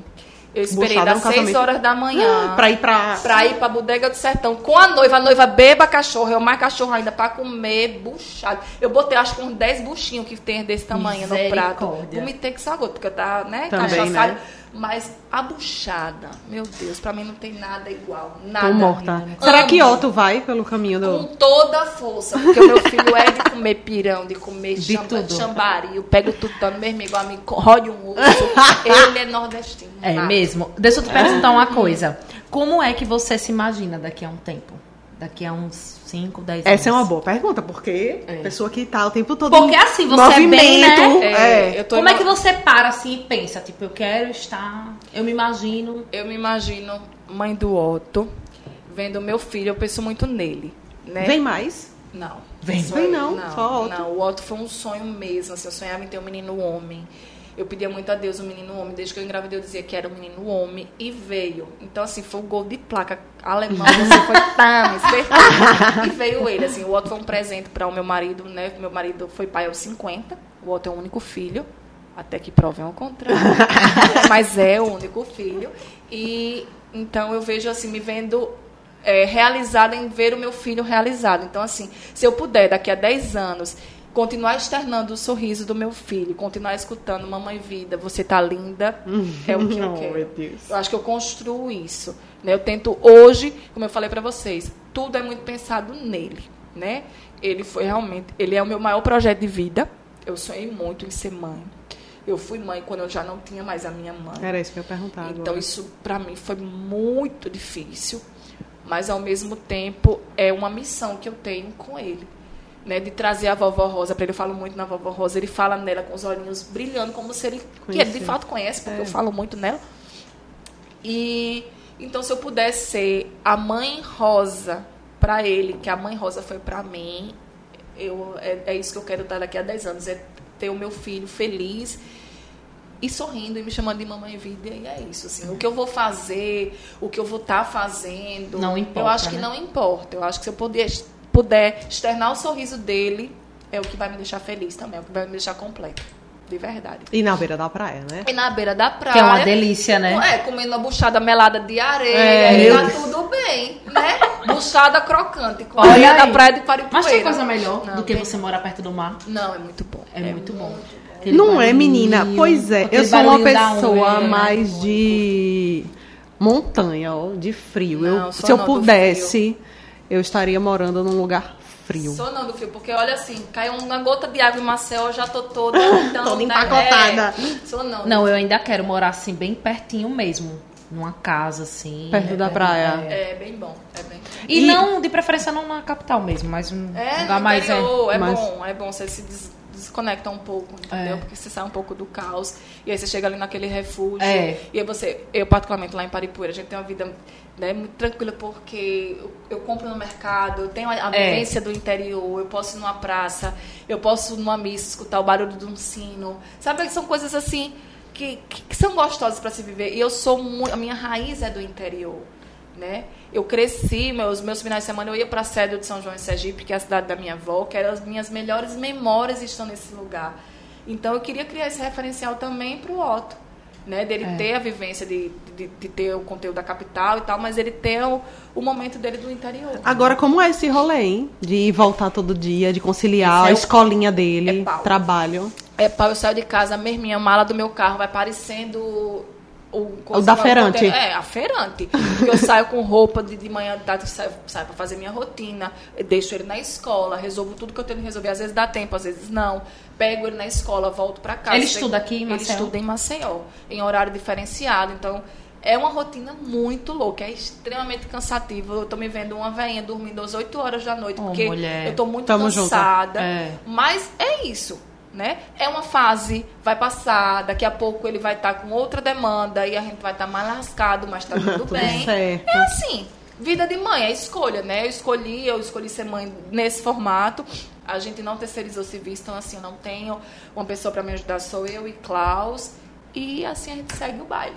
Eu esperei Buchada das no 6 casamento. horas da manhã. Pra ir pra... Pra ir pra bodega do sertão com a noiva. A noiva beba cachorro, eu mais cachorro ainda pra comer buchado. Eu botei acho que uns 10 buchinhos que tem desse tamanho no prato. Vomitei que só porque eu tava, né, Também, cachaçada. né? Mas a buchada, meu Deus, pra mim não tem nada igual. Nada. Tô morta. Amo. Será que Otto vai pelo caminho do... Com toda a força, porque o meu filho é de comer pirão, de comer De chamba, tudo. chambari. Eu pego tutano, mesmo igual a mim, rode um osso. Ele é nordestino. É tá? mesmo. Deixa eu te perguntar uma coisa. Como é que você se imagina daqui a um tempo? Daqui a uns 5, 10 anos? Essa é uma boa pergunta, porque É. pessoa que tá o tempo todo Porque em assim, você é bem, movimento, né? é. eu tô Como é ima- que você para assim e pensa? Tipo, eu quero estar. Eu me imagino. Eu me imagino mãe do Otto, vendo meu filho, eu penso muito nele. Né? Vem mais? Não. Vem. Vem não, não, só Otto. Não, o Otto foi um sonho mesmo. Assim, eu sonhava em ter um menino homem. Eu pedia muito a Deus um menino homem. Desde que eu engravidei, eu dizia que era um menino homem. E veio. Então, assim, foi um gol de placa alemão. Assim, foi certeza. E veio ele. Assim, o Otto foi um presente para o meu marido, né? Meu marido foi pai aos 50. O Otto é o único filho. Até que provem ao contrário. Mas é o único filho. E então eu vejo assim, me vendo é, realizada em ver o meu filho realizado. Então, assim, se eu puder, daqui a 10 anos, continuar externando o sorriso do meu filho, continuar escutando Mamãe Vida, você tá linda, é o que eu quero. Eu acho que eu construo isso. Né? Eu tento hoje, como eu falei para vocês, tudo é muito pensado nele. Né? Ele foi realmente, ele é o meu maior projeto de vida. Eu sonhei muito em ser mãe. Eu fui mãe quando eu já não tinha mais a minha mãe. Era isso que eu ia perguntar Então agora. isso para mim foi muito difícil, mas ao mesmo tempo é uma missão que eu tenho com ele, né, de trazer a vovó Rosa para ele. Eu falo muito na vovó Rosa, ele fala nela com os olhinhos brilhando como se ele que ele de fato conhece, porque É. eu falo muito nela. E então se eu pudesse ser a mãe Rosa para ele, que a mãe Rosa foi para mim, eu é, é isso que eu quero estar daqui a 10 anos, é ter o meu filho feliz e sorrindo e me chamando de mamãe vida e é isso assim o que eu vou fazer o que eu vou estar fazendo Não importa, eu acho que né? não importa eu acho que se eu puder, puder externar o sorriso dele é o que vai me deixar feliz também é o que vai me deixar completa de verdade E na beira da praia, né? e na beira da praia Que é uma delícia, né? é, comendo uma buchada melada de areia, É, tá tudo bem, né? Buchada crocante, com Olha areia da praia de Paripueira. Mas tem coisa melhor Não, do que tem- você morar perto do mar. Não, é muito bom. É, muito bom. Aquele Não é, barulhinho, menina? Pois é, eu sou uma pessoa onda. mais de montanha, ó, de frio. Não, eu, se eu pudesse, eu estaria morando num lugar frio. Sou não do frio, porque olha assim, cai uma gota de água em Maceió, eu já tô toda. Então, Toda né, empacotada. É, sou não. Não, eu ainda quero morar assim, bem pertinho mesmo. Numa casa, assim. Perto da praia. é. É bem bom, é bem. E, E- não, de preferência, não na capital mesmo, mas um É, lugar mais. interior, é, mais- bom, é bom, você se des- desconecta um pouco, entendeu? É. Porque você sai um pouco do caos e aí você chega ali naquele refúgio. É. E aí você, eu particularmente lá em Paripuera, a gente tem uma vida né, muito tranquila porque eu, eu compro no mercado, eu tenho a, a É. vivência do interior, eu posso ir numa praça, eu posso ir numa missa escutar o barulho de um sino. Sabe, são coisas assim que, que, que são gostosas para se viver. E eu sou muito, a minha raiz é do interior. né? Eu cresci, meus, meus finais de semana eu ia para a sede de São João em Sergipe, que é a cidade da minha avó, que eram as minhas melhores memórias estão nesse lugar. Então eu queria criar esse referencial também para o Otto, né? Dele É. ter a vivência de, de, de ter o conteúdo da capital e tal, mas ele ter o, o momento dele do interior. Agora, como é esse rolê, hein? De ir voltar todo dia, de conciliar é a escolinha dele, é pau. trabalho. É, pá, eu saio de casa, mesminha, a mala do meu carro vai parecendo o, O da feirante. É, a feirante. Porque eu saio com roupa de, de manhã, de tarde, saio, saio pra fazer minha rotina, deixo ele na escola, resolvo tudo que eu tenho que resolver. Às vezes dá tempo, às vezes não. Pego ele na escola, volto pra casa. Ele estuda aqui em Ele Maceió? estuda em Maceió, em horário diferenciado. Então, é uma rotina muito louca, é extremamente cansativo. Eu tô me vendo uma veinha dormindo às 8 horas da noite, Ô, porque mulher. eu tô muito Tamo cansada. É. Mas é isso, né? É uma fase, vai passar, daqui a pouco ele vai estar com outra demanda e a gente vai estar mais lascado, mas tá tudo, Tudo bem. certo. É assim, vida de mãe, é escolha, né? Eu escolhi, eu escolhi ser mãe nesse formato. A gente não terceirizou serviço, então assim, eu não tenho uma pessoa para me ajudar, sou eu e Klaus. E assim a gente segue o baile.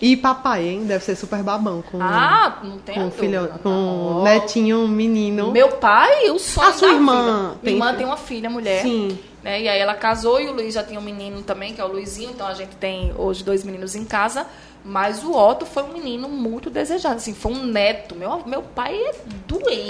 E papai, hein? Deve ser super babão com, Ah, não tem com filho, com um netinho, um menino. Meu pai, o sonho A sua irmã vida. tem Minha irmã tem uma filha, mulher. Sim. Né? E aí ela casou e o Luiz já tinha um menino também, que é o Luizinho. Então a gente tem hoje dois meninos em casa. Mas o Otto foi um menino muito desejado. Assim, foi um neto. Meu, meu pai é doente.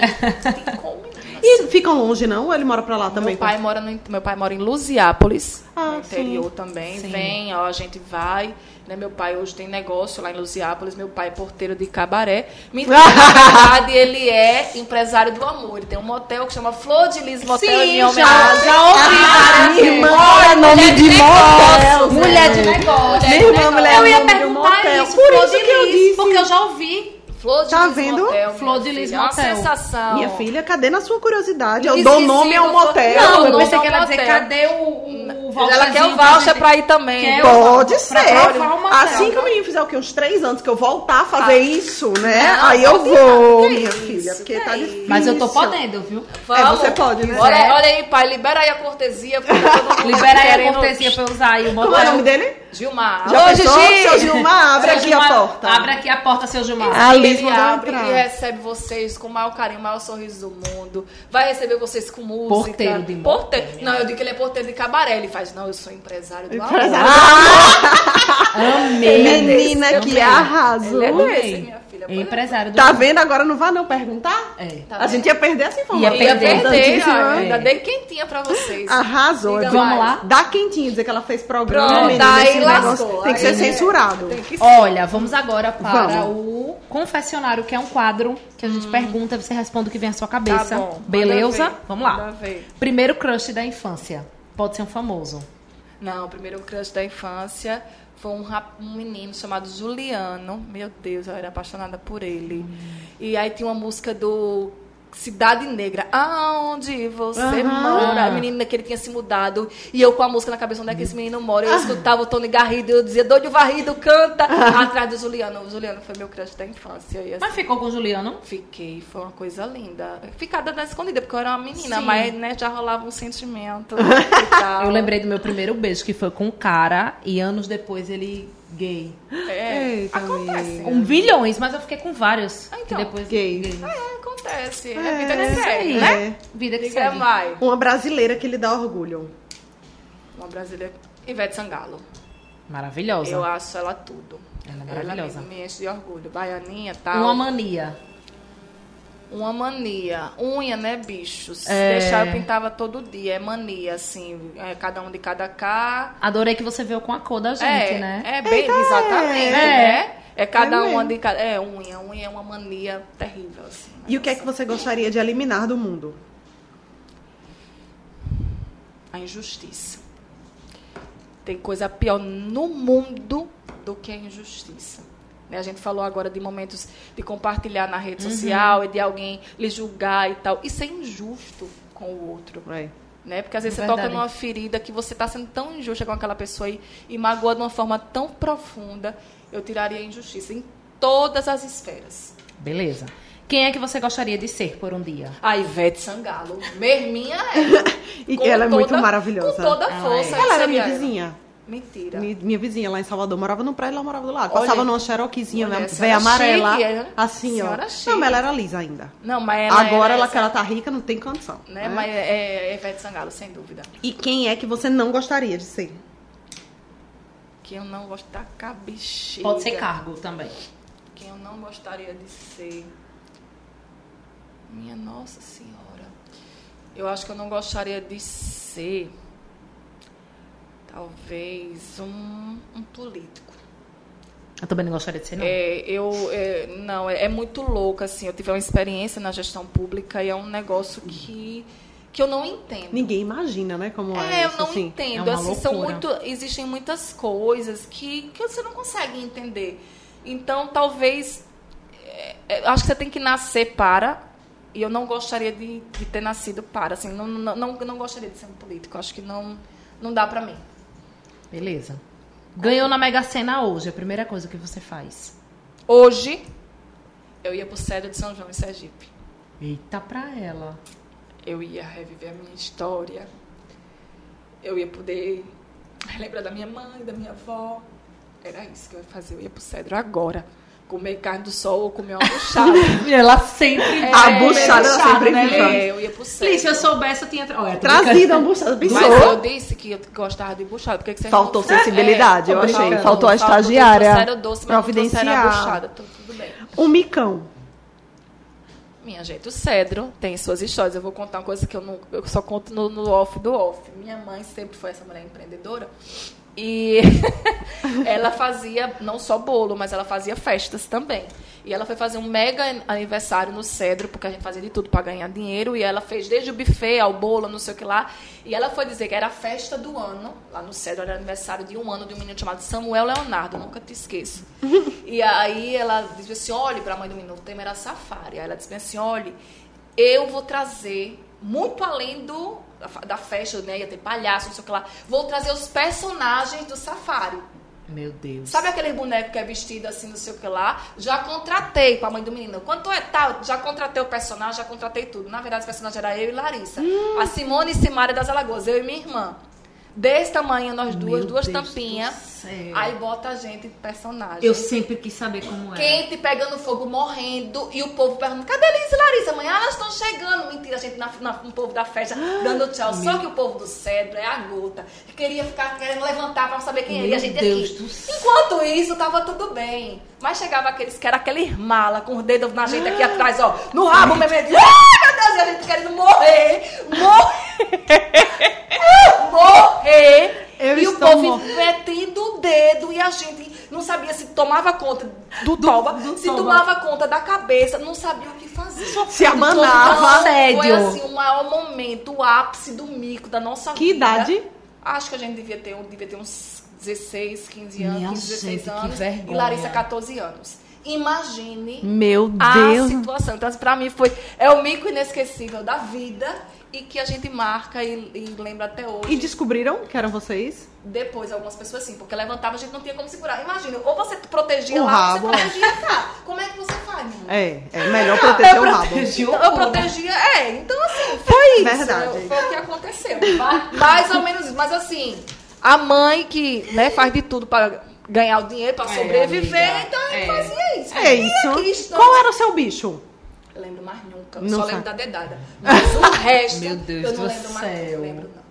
tem como, menina. E ficam longe, não? Ou ele mora pra lá também? Meu pai, mora no, meu pai mora em Lusiápolis, Ah, no interior também. Sim. Vem, ó, a gente vai. Né? Meu pai hoje tem negócio lá em Lusiápolis. Meu pai é porteiro de cabaré. Mentira, na verdade, ele é empresário do amor. Ele tem um motel que chama Flor de Lis Motel Sim, em já- homenagem. já ouvi. Ah, minha irmã é nome mulher de motel. Mulher de negócio. Minha irmã, mulher Eu ia nome de perguntar motel. isso, Por Flor isso de que eu disse. porque eu já ouvi. Flor de Tá Lis vendo? Motel, Flor de Lis filha, é uma Motel. sensação. Minha filha, cadê na sua curiosidade? Eu dou nome ao motel. Não, eu pensei que ela ia dizer, cadê o, o voucherzinho Ela quer o voucher pra ir também. Quer o- Pode pra ser. Assim que o menino fizer o quê? Uns três anos que eu voltar a fazer Ah. isso, né? Não, Aí eu vou, minha isso, filha. Porque que tá isso. difícil. Mas eu tô podendo, viu? Vamos. É, você pode, né? Olha, É. olha aí, pai, libera aí a cortesia. Libera aí a cortesia pra eu usar aí o motel. Como é o nome dele? Gilmar. Já Ô, pensou? Gigi! Seu Gilmar, abre Seu aqui Gilmar, a porta. Abre aqui a porta, seu Gilmar. Ah, Ele Liz mandou abre entrar. e recebe vocês com o maior carinho, o maior sorriso do mundo. Vai receber vocês com música. Porteiro de Porteiro. Não, eu digo que ele é porteiro de cabaré. Ele faz, não, eu sou empresário do Empresário. amor. Amei. Menina que arrasou. Ele é desse, minha filha. É empresário do Tá vendo? Agora não vá não perguntar? É. Tá a gente ia perder essa informação. Ia Ia perder. perder, Importantíssima. ó, ainda É. dei quentinha pra vocês. Arrasou. Diga Vamos mais. lá? Dá quentinho, dizer que ela fez programa. Pronto, menina, aí esse lascou. Tem que ser censurado. Tem que ser. Olha, vamos agora para Vamos. o confessionário, que é um quadro que a gente pergunta, você responde o que vem à sua cabeça. Tá bom. Beleza? Vamos lá. Primeiro crush da infância. Pode ser um famoso. Não, o primeiro crush da infância foi um, um menino chamado Juliano. Meu Deus, eu era apaixonada por ele. E aí tinha uma música do Cidade Negra. Aonde você Aham. mora? A menina que ele tinha se mudado. E eu com a música na cabeça, onde é que esse menino mora? Eu escutava o Tony Garrido e eu dizia, doido varrido, canta. Atrás do Juliano. O Juliano foi meu crush da infância. Assim, Mas ficou com o Juliano? Fiquei, foi uma coisa linda. Ficada na escondida, porque eu era uma menina, Sim. mas né, já rolava um sentimento. e tal. Eu lembrei do meu primeiro beijo, que foi com um cara, e anos depois ele gay. É, Eita, acontece. Um bilhões, mas eu fiquei com vários. Ah, então, depois gay. É, acontece. É, É, vida que segue, aí. né? Vida que Diga segue. vai. Uma brasileira que lhe dá orgulho. Uma brasileira. Ivete Sangalo. Maravilhosa. Eu acho ela tudo. Ela é maravilhosa. me, me enche de orgulho. Baianinha, tal. Uma mania. Uma mania. Unha, né, bichos? É. Deixar eu pintava todo dia. É mania, assim. É cada um de cada cá. Adorei que você veio com a cor da gente, é, né? é bem, exatamente, é. né? É cada É uma de cada. É, unha. Unha é uma mania terrível, assim. E o que é que você gostaria de eliminar do mundo? a injustiça. Tem coisa pior no mundo do que a injustiça. Né, A gente falou agora de momentos de compartilhar na rede social e de alguém lhe julgar e tal. Isso é injusto com o outro. É. Né? Porque às vezes É você toca numa ferida que você está sendo tão injusta com aquela pessoa e, e magoa de uma forma tão profunda. Eu tiraria a injustiça em todas as esferas. Beleza. Quem é que você gostaria de ser por um dia? A Ivete Sangalo, merminha é. E ela é muito maravilhosa. Com toda a Ela força. é. Ela era minha ela. vizinha. Mentira. Mi- Minha vizinha lá em Salvador morava no prédio, ela morava do lado. Olha- Passava numa né, véia era amarela, chique, é? assim, Senhora ó. chique. Não, mas ela era lisa ainda. Não, mas ela Agora ela essa, que ela tá rica, não tem condição. Né? né? Mas é, é Ivete Sangalo, sem dúvida. E quem é que você não gostaria de ser? Que eu não gosto da cabexiga. Pode ser cargo também. Quem eu não gostaria de ser. Minha Nossa Senhora. Eu acho que eu não gostaria de ser. Talvez um, um político. Eu também não gostaria de ser, não. É, eu, é, não, é, é muito louco, assim. Eu tive uma experiência na gestão pública e é um negócio que, que eu não entendo. Ninguém imagina, né, como é, É, eu isso, não assim. entendo. é uma assim, são loucura. muito, existem muitas coisas que, que você não consegue entender. Então, talvez. é, é, acho que você tem que nascer para. E eu não gostaria de, de ter nascido para. Assim, não, não, não, não gostaria de ser um político. Acho que não, não dá para mim. Beleza. Ganhou na Mega Sena hoje, a primeira coisa que você faz. Hoje, eu ia pro Cedro de São João, em Sergipe. Eita pra ela. Eu ia reviver a minha história. Eu ia poder lembrar da minha mãe, da minha avó. Era isso que eu ia fazer. Eu ia pro Cedro agora. Comer carne do sol ou comer uma buchada. Ela sempre É, A buchada ela sempre né, viva. É, eu ia pro Cedro. Li, se eu soubesse, eu tinha... tra- Olha, tô Trazida, almoçada, pensou? Mas eu disse que eu gostava de buchada. Por que que vocês Faltou não... sensibilidade, É, eu achei. brincando. Faltou a Faltou, estagiária trouxeram doce, providenciar. buchada. Tô- Tudo bem. Um micão. Minha gente, o Cedro tem suas histórias. Eu vou contar uma coisa que eu, não, eu só conto no, no off do off. Minha mãe sempre foi essa mulher empreendedora. E ela fazia não só bolo, mas ela fazia festas também. E ela foi fazer um mega aniversário no Cedro, porque a gente fazia de tudo para ganhar dinheiro. E ela fez desde o buffet ao bolo, não sei o que lá. E ela foi dizer que era a festa do ano. Lá no Cedro era aniversário de um ano de um menino chamado Samuel Leonardo, nunca te esqueço. e aí ela disse assim: olhe para a mãe do menino, o tema era safari. Aí ela disse assim: olhe, eu vou trazer, muito além do, da, festa, né? Ia ter palhaço, não sei o que lá. Vou trazer os personagens do safari. Meu Deus. Sabe aquele boneco que é vestido assim, não sei o que lá? Já contratei com a mãe do menino. Quanto é tal? Já contratei o personagem, já contratei tudo. Na verdade, o personagem era eu e Larissa. Hum. A Simone e Simária das Alagoas, eu e minha irmã. Desse tamanho, nós duas, Meu duas tampinhas. Aí bota a gente personagem. Eu sempre quis saber como é. Quente, pegando fogo, morrendo. E o povo perguntando, cadê Liz e Larissa? Amanhã elas estão chegando. Mentira, a gente na, na, no povo da festa dando tchau. Só que o povo do Cedro é a gota. Que queria ficar querendo levantar pra saber quem era. E a Meu gente Deus aqui. do céu. Enquanto isso, tava tudo bem. Mas chegava aqueles que era aquele mala com os dedos na gente aqui atrás, ó. No rabo, mesmo. Ai, meu Deus, a gente querendo morrer. Morrer. morrer. Eu e o povo metendo o dedo e a gente não sabia se tomava conta do, toba, do se toba. tomava conta da cabeça, não sabia o que fazer. Se abanava. Então, Foi Sério? assim o maior momento, o ápice do mico da nossa Que vida. idade? Acho que a gente devia ter, devia ter uns 16, 15 anos, Minha 15, 16 gente, que anos. E Larissa, 14 anos. Imagine Meu a Deus. situação. Então, pra mim, foi é o mico inesquecível da vida e que a gente marca e, e lembra até hoje. E descobriram que eram vocês? Depois, algumas pessoas sim, porque levantava, a gente não tinha como segurar. Imagina, ou você protegia O lá, rabo, você protegia cá. Como é que você faz? É, é melhor proteger o rabo. Então, eu protegia, é, então assim, Foi isso. Verdade. Foi o que aconteceu. Mais ou menos isso. Mas assim, a mãe que né, faz de tudo para ganhar o dinheiro, para É, sobreviver, amiga. então É. fazia isso. É E aqui isso. Qual era o seu bicho? Eu lembro mais nunca. Não só sabe. lembro da dedada. Mas o resto, Meu Deus eu não do lembro mais. céu. Não lembro, não.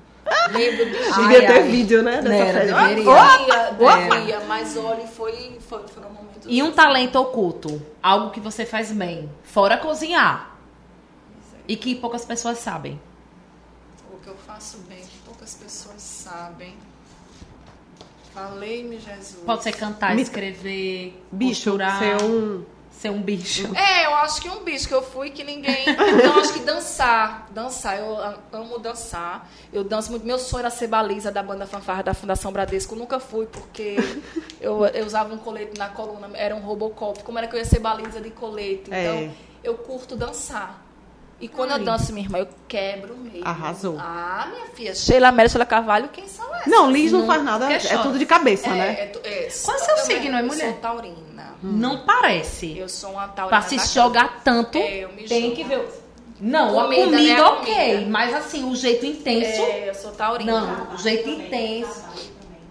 Lembro de Devia ter ai. vídeo, né? Dessa Era, festa. deveria. Devia, devia, mas olha, foi, foi, foram momentos. E um talento oculto, algo que você faz bem, fora cozinhar, e que poucas pessoas sabem. O que eu faço bem, que poucas pessoas sabem. Falei-me, Jesus. Pode ser cantar, Me- escrever, Bicho, costurar, ser um. Ser um bicho. É, eu acho que um bicho que eu fui que ninguém. Então, acho que dançar. Dançar. Eu amo dançar. Eu danço muito. Meu sonho era ser baliza da banda fanfarra da Fundação Bradesco. Eu nunca fui, porque eu, eu usava um colete na coluna, era um Robocop. Como era que eu ia ser baliza de colete? Então, É. eu curto dançar. E quando Ai. eu danço, minha irmã, eu quebro mesmo. Arrasou. Ah, minha filha. Sheila Mera, Sheila Carvalho, quem são essas? Não, Liz não, Não faz nada, é questiona. tudo de cabeça, É, né? é, é, Qual é seu eu signo, é eu mulher? sou taurina. Não parece. Eu sou uma taurina. Pra se jogar tanto, É, eu me tem jogo. que ver. Não, Comida, a comida, né, a ok, comida. mas assim, o jeito intenso. É, eu sou taurina. Não, o jeito intenso.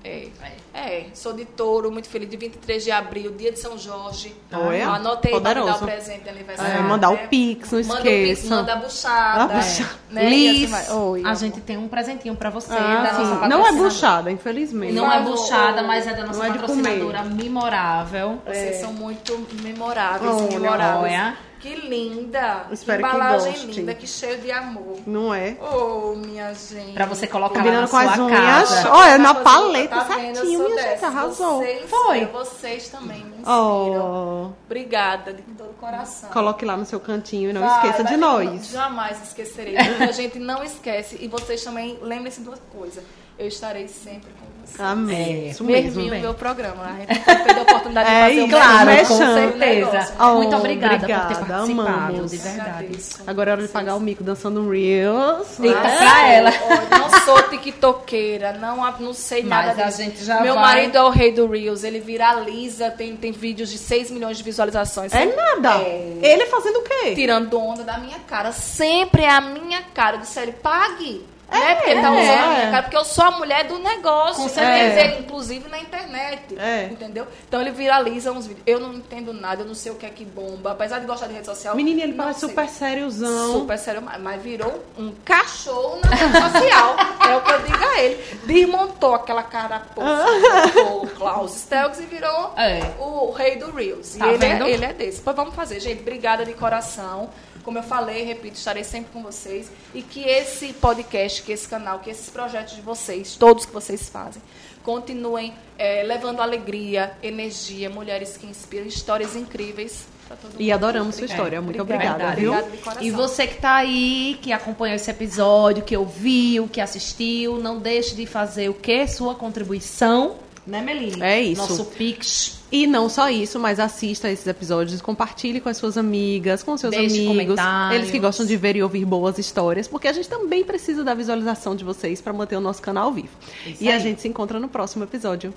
É. é, sou de touro, muito feliz. De 23 de abril, dia de São Jorge. Olha, Anotei para me dar o poderoso. presente de aniversário. É, mandar né? o Pix, não Manda o Pix, esqueça. manda a buchada. A buchada. Né? E Liz, assim vai. Oi, a gente tem um presentinho pra você. Ah, da sim. nossa Não é buchada, infelizmente. Não é buchada, mas é da nossa Não é patrocinadora memorável. Vocês são muito memoráveis, Olha, memoráveis. olha. Que linda. Espero que Embalagem goste. linda, que cheio de amor. Não é? Oh, minha gente. Pra você colocar lá Combinando na com as sua unhas. casa. Olha, na Tá paleta? Eu certinho, minha gente, dessas. arrasou. Vocês, Foi. Vocês também me inspiram. Oh, Obrigada de todo o coração. coloque lá no seu cantinho e não Vai, esqueça vai de nós. Jamais esquecerei. Porque a gente não esquece. E vocês também lembrem-se de uma coisa. Eu estarei sempre com vocês. Amém. É, Isso Mesmo no meu programa. A gente não perder a oportunidade É de fazer isso, o Claro, com certeza. né? Oh, Muito obrigada, por obrigada, ter participado, amamos. de verdade. Agora é hora de pagar o mico dançando um Reels. Eita, né? pra ela. Não sou tiktokeira, não, não sei Mas nada a disso. gente já Meu vai- marido é o rei do Reels, ele viraliza, tem, tem vídeos de 6 milhões de visualizações. É nada. É. Ele fazendo o quê? Tirando onda da minha cara. Sempre é a minha cara. Eu disse, ele pague. Né? Porque ele tá é. usando a minha cara. Porque eu sou a mulher do negócio. Com Você certeza. inclusive, na internet. É. Entendeu? Então ele viraliza uns vídeos. Eu não entendo nada, eu não sei o que é que bomba. Apesar de gostar de rede social. Menina, ele parece super sériozão. Super sério, mas- virou um cachorro na rede social. é o que eu digo a ele. Desmontou aquela carapuça do Klaus Stelks e virou É. o rei do Reels. Tá e ele é, ele é desse. Pois vamos fazer, gente. Obrigada de coração. Como eu falei, repito, estarei sempre com vocês. E que esse podcast, que esse canal, que esses projetos de vocês, todos que vocês fazem, continuem eh, levando alegria, energia, mulheres que inspiram, histórias incríveis para todo mundo. E adoramos sua história. Muito Obrigada. obrigada, viu? Obrigada de coração. E você que tá aí, que acompanhou esse episódio, que ouviu, que assistiu, não deixe de fazer o quê? Sua contribuição, né, Meline? É isso. Nosso Pix. E não só isso, mas assista esses episódios, compartilhe com as suas amigas, com seus Deixe amigos, eles que gostam de ver e ouvir boas histórias, porque a gente também precisa da visualização de vocês para manter o nosso canal vivo. Isso e a aí. gente se encontra no próximo episódio.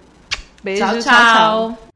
Beijo, tchau. tchau.